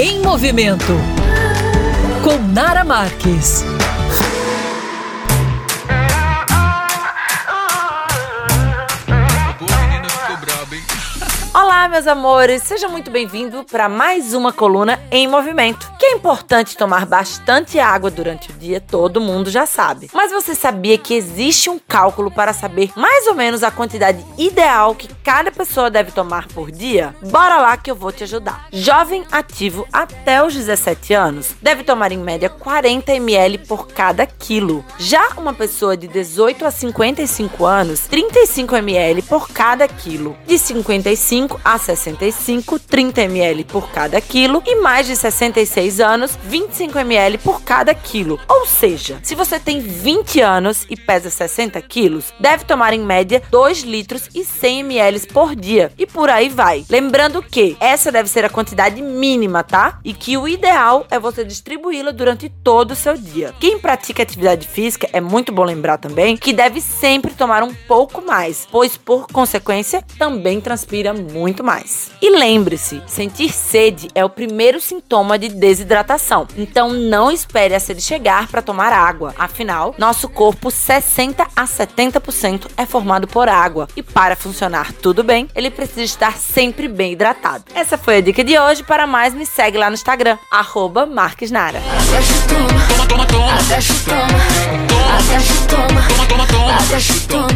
Em Movimento com Nara Marques. Olá, meus amores, seja muito bem-vindo para mais uma coluna em movimento. Que é importante tomar bastante água durante o dia, todo mundo já sabe. Mas você sabia que existe um cálculo para saber mais ou menos a quantidade ideal que cada pessoa deve tomar por dia? Bora lá que eu vou te ajudar. Jovem ativo até os 17 anos deve tomar em média 40 ml por cada quilo. Já uma pessoa de 18 a 55 anos, 35 ml por cada quilo. De 55 65 a 65, 30 ml por cada quilo e mais de 66 anos, 25 ml por cada quilo. Ou seja, se você tem 20 anos e pesa 60 quilos, deve tomar em média 2 litros e 100 ml por dia e por aí vai. Lembrando que essa deve ser a quantidade mínima, tá? E que o ideal é você distribuí-la durante todo o seu dia. Quem pratica atividade física é muito bom lembrar também que deve sempre tomar um pouco mais, pois por consequência também transpira muito muito mais. E lembre-se, sentir sede é o primeiro sintoma de desidratação. Então não espere a sede chegar para tomar água. Afinal, nosso corpo 60 a 70% é formado por água e para funcionar tudo bem, ele precisa estar sempre bem hidratado. Essa foi a dica de hoje. Para mais, me segue lá no Instagram, marquesnara. Toma, toma, toma.